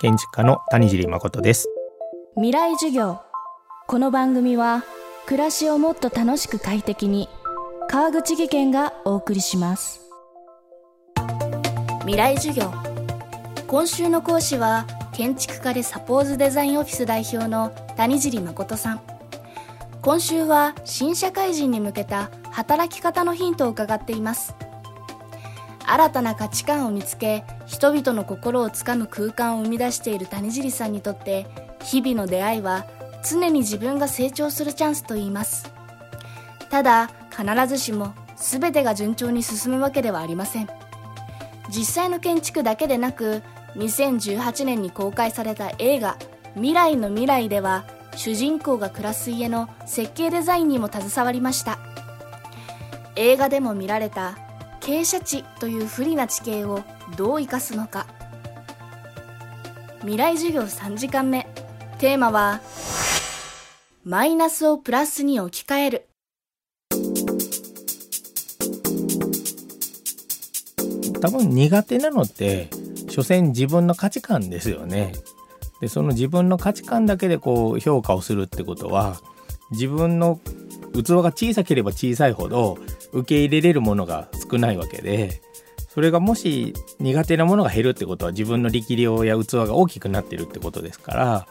建築家の谷尻誠です。未来授業。この番組は暮らしをもっと楽しく快適に川口義賢がお送りします。未来授業。今週の講師は建築家でサポーズデザインオフィス代表の谷尻誠さん。今週は新社会人に向けた働き方のヒントを伺っています。新たな価値観を見つけ人々の心をつかむ空間を生み出している谷尻さんにとって日々の出会いは常に自分が成長するチャンスと言います。ただ必ずしも全てが順調に進むわけではありません。実際の建築だけでなく2018年に公開された映画「未来の未来」では主人公が暮らす家の設計デザインにも携わりました。映画でも見られた傾斜地という不利な地形をどう生かすのか。未来授業3時間目。テーマはマイナスをプラスに置き換える。多分苦手なのって所詮自分の価値観ですよね。でその自分の価値観だけでこう評価をするってことは自分の器が小さければ小さいほど受け入れれるものが少ないわけでそれがもし苦手なものが減るってことは自分の力量や器が大きくなってるってことですから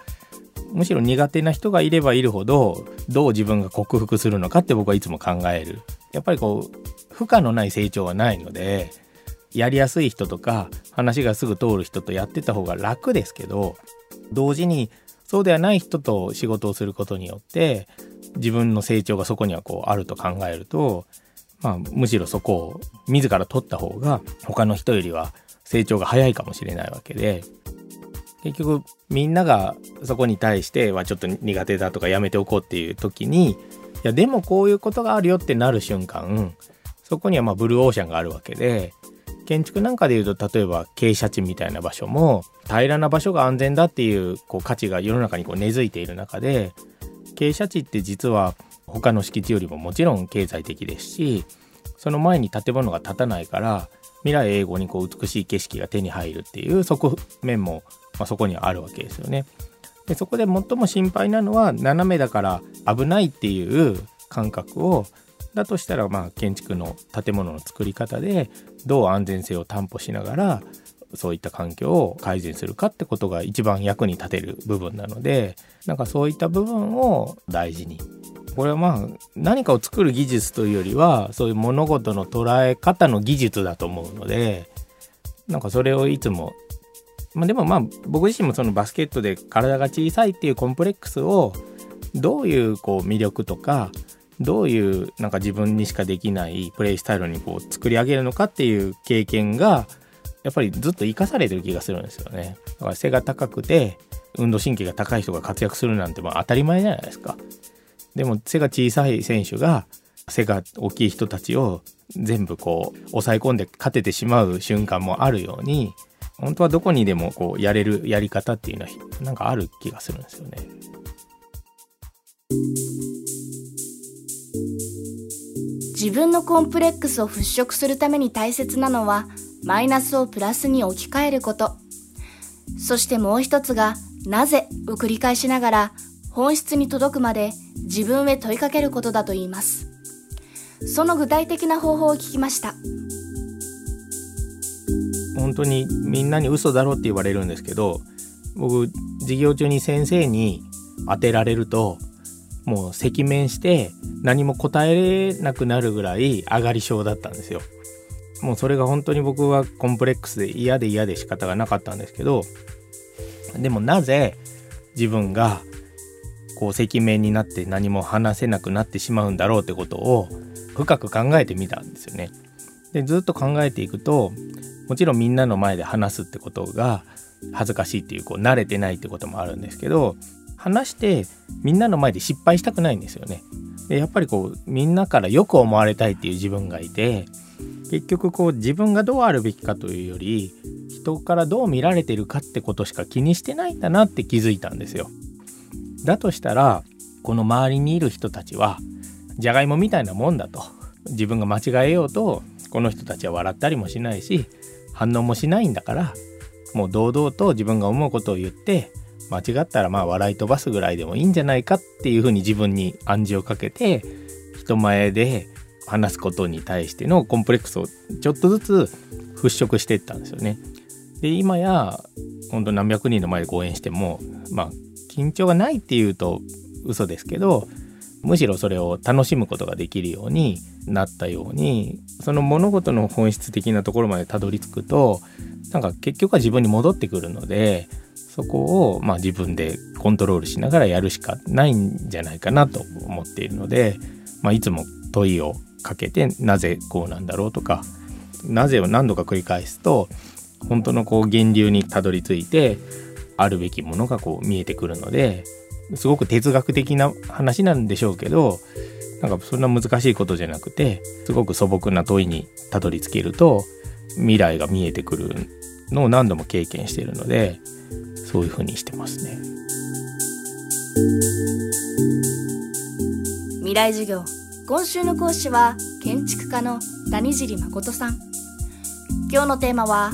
むしろ苦手な人がいればいるほどどう自分が克服するのかって僕はいつも考える。やっぱりこう負荷のない成長はないのでやりやすい人とか話がすぐ通る人とやってた方が楽ですけど同時にそうではない人と仕事をすることによって自分の成長がそこにはこうあると考えるとまあ、むしろそこを自ら取った方が他の人よりは成長が早いかもしれないわけで結局みんながそこに対してはちょっと苦手だとかやめておこうっていう時にいやでもこういうことがあるよってなる瞬間そこにはまブルーオーシャンがあるわけで建築なんかでいうと例えば傾斜地みたいな場所も平らな場所が安全だっていうこう価値が世の中にこう根付いている中で傾斜地って実は他の敷地よりももちろん経済的ですしその前に建物が建たないから未来永劫にこう美しい景色が手に入るっていう側面も、まあ、そこにはあるわけですよね。でそこで最も心配なのは斜めだから危ないっていう感覚をだとしたらまあ建築の建物の作り方でどう安全性を担保しながらそういった環境を改善するかってことが一番役に立てる部分なのでなんかそういった部分を大事に。これはまあ何かを作る技術というよりはそういう物事の捉え方の技術だと思うのでなんかそれをいつもまあでもまあ僕自身もそのバスケットで体が小さいっていうコンプレックスをどういうこう魅力とかどういうなんか自分にしかできないプレイスタイルにこう作り上げるのかっていう経験がやっぱりずっと生かされてる気がするんですよね。だから背が高くて運動神経が高い人が活躍するなんてまあ当たり前じゃないですか。でも背が小さい選手が背が大きい人たちを全部こう抑え込んで勝ててしまう瞬間もあるように本当はどこにでもこうやれるやり方っていうのはなんかある気がするんですよね。自分のコンプレックスを払拭するために大切なのはマイナスをプラスに置き換えることそしてもう一つがなぜを繰り返しながら本質に届くまで自分へ問いかけることだと言います。その具体的な方法を聞きました。本当にみんなに嘘だろって言われるんですけど、僕、授業中に先生に当てられると、もう赤面して何も答えれなくなるぐらい上がり症だったんですよ。もうそれが本当に僕はコンプレックスで嫌で嫌で仕方がなかったんですけど、でもなぜ自分がこう赤面になって何も話せなくなってしまうんだろうってことを深く考えてみたんですよね。でずっと考えていくともちろんみんなの前で話すってことが恥ずかしいっていうこう慣れてないってこともあるんですけど話してみんなの前で失敗したくないんですよね。でやっぱりこうみんなからよく思われたいっていう自分がいて結局こう自分がどうあるべきかというより人からどう見られてるかってことしか気にしてないんだなって気づいたんですよ。だとしたらこの周りにいる人たちはじゃがいもみたいなもんだと自分が間違えようとこの人たちは笑ったりもしないし反応もしないんだからもう堂々と自分が思うことを言って間違ったらまあ笑い飛ばすぐらいでもいいんじゃないかっていうふうに自分に暗示をかけて人前で話すことに対してのコンプレックスをちょっとずつ払拭していったんですよね。で今や本当何百人の前で講演してもまあ緊張がないっていうと嘘ですけどむしろそれを楽しむことができるようになったようにその物事の本質的なところまでたどり着くとなんか結局は自分に戻ってくるのでそこをまあ自分でコントロールしながらやるしかないんじゃないかなと思っているので、まあ、いつも問いをかけてなぜこうなんだろうとかなぜを何度か繰り返すと本当のこう源流にたどり着いてあるべきものがこう見えてくるのですごく哲学的な話なんでしょうけどなんかそんな難しいことじゃなくてすごく素朴な問いにたどり着けると未来が見えてくるのを何度も経験しているのでそういうふうにしてますね。未来授業今週の講師は建築家の谷尻誠さん。今日のテーマは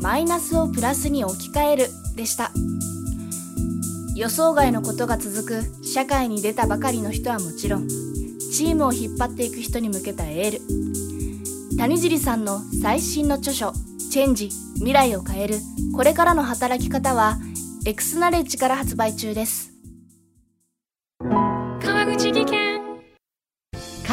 マイナスをプラスに置き換えるでした。予想外のことが続く社会に出たばかりの人はもちろんチームを引っ張っていく人に向けたエール。谷尻さんの最新の著書「チェンジ未来を変える。これからの働き方」はエクスナレッジから発売中です。